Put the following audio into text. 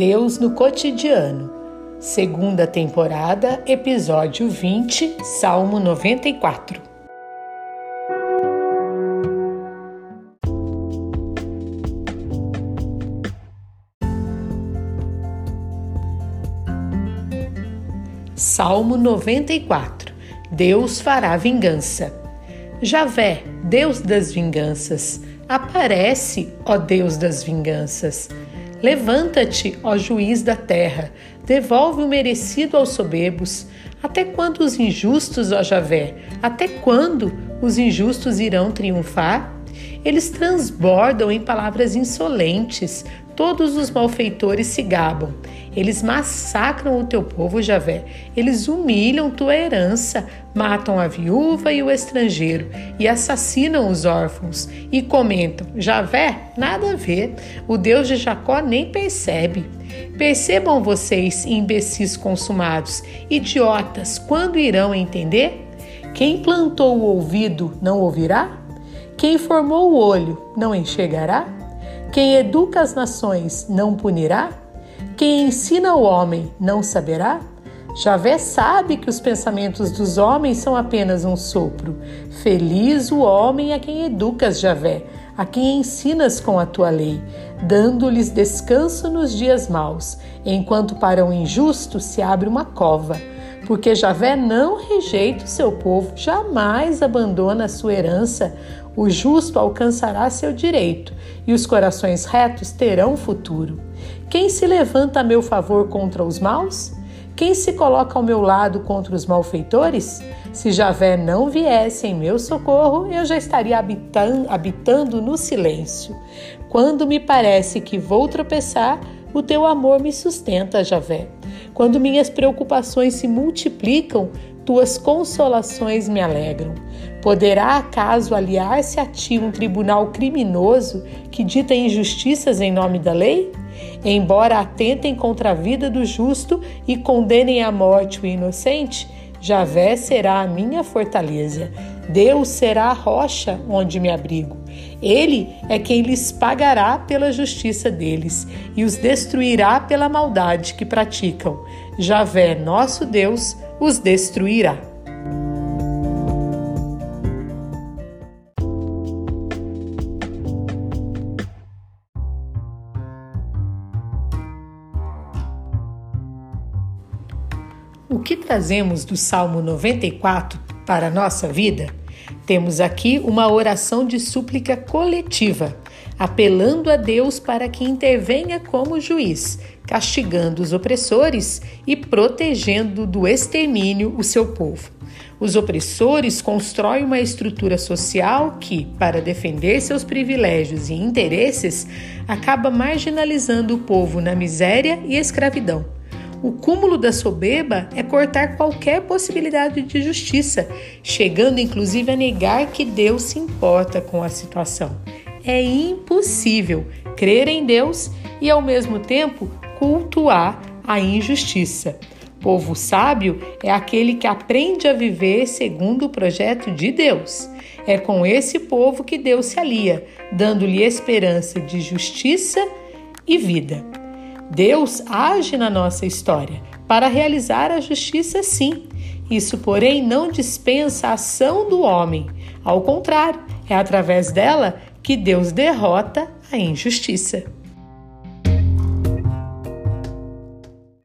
Deus no cotidiano. Segunda temporada, episódio 20, Salmo 94. Salmo 94. Deus fará vingança. Javé, Deus das vinganças, aparece, ó Deus das vinganças. Levanta-te, ó juiz da terra, devolve o merecido aos soberbos. Até quando os injustos, ó Javé? Até quando os injustos irão triunfar? Eles transbordam em palavras insolentes, todos os malfeitores se gabam. Eles massacram o teu povo, Javé. Eles humilham tua herança, matam a viúva e o estrangeiro e assassinam os órfãos e comentam: Javé, nada a ver. O Deus de Jacó nem percebe. Percebam vocês, imbecis consumados, idiotas, quando irão entender? Quem plantou o ouvido não ouvirá? Quem formou o olho não enxergará? Quem educa as nações não punirá? Quem ensina o homem não saberá? Javé sabe que os pensamentos dos homens são apenas um sopro. Feliz o homem a quem educas, Javé, a quem ensinas com a tua lei, dando-lhes descanso nos dias maus, enquanto para o injusto se abre uma cova. Porque Javé não rejeita o seu povo, jamais abandona a sua herança. O justo alcançará seu direito e os corações retos terão futuro. Quem se levanta a meu favor contra os maus? Quem se coloca ao meu lado contra os malfeitores? Se Javé não viesse em meu socorro, eu já estaria habitando, habitando no silêncio. Quando me parece que vou tropeçar, o teu amor me sustenta, Javé. Quando minhas preocupações se multiplicam, tuas consolações me alegram. Poderá acaso aliar-se a ti um tribunal criminoso que dita injustiças em nome da lei? Embora atentem contra a vida do justo e condenem à morte o inocente, Javé será a minha fortaleza. Deus será a rocha onde me abrigo. Ele é quem lhes pagará pela justiça deles e os destruirá pela maldade que praticam. Javé, nosso Deus, os destruirá. O que trazemos do Salmo 94 para a nossa vida? Temos aqui uma oração de súplica coletiva, apelando a Deus para que intervenha como juiz, castigando os opressores e protegendo do extermínio o seu povo. Os opressores constroem uma estrutura social que, para defender seus privilégios e interesses, acaba marginalizando o povo na miséria e escravidão. O cúmulo da soberba é cortar qualquer possibilidade de justiça, chegando inclusive a negar que Deus se importa com a situação. É impossível crer em Deus e, ao mesmo tempo, cultuar a injustiça. Povo sábio é aquele que aprende a viver segundo o projeto de Deus. É com esse povo que Deus se alia, dando-lhe esperança de justiça e vida. Deus age na nossa história para realizar a justiça, sim. Isso, porém, não dispensa a ação do homem. Ao contrário, é através dela que Deus derrota a injustiça.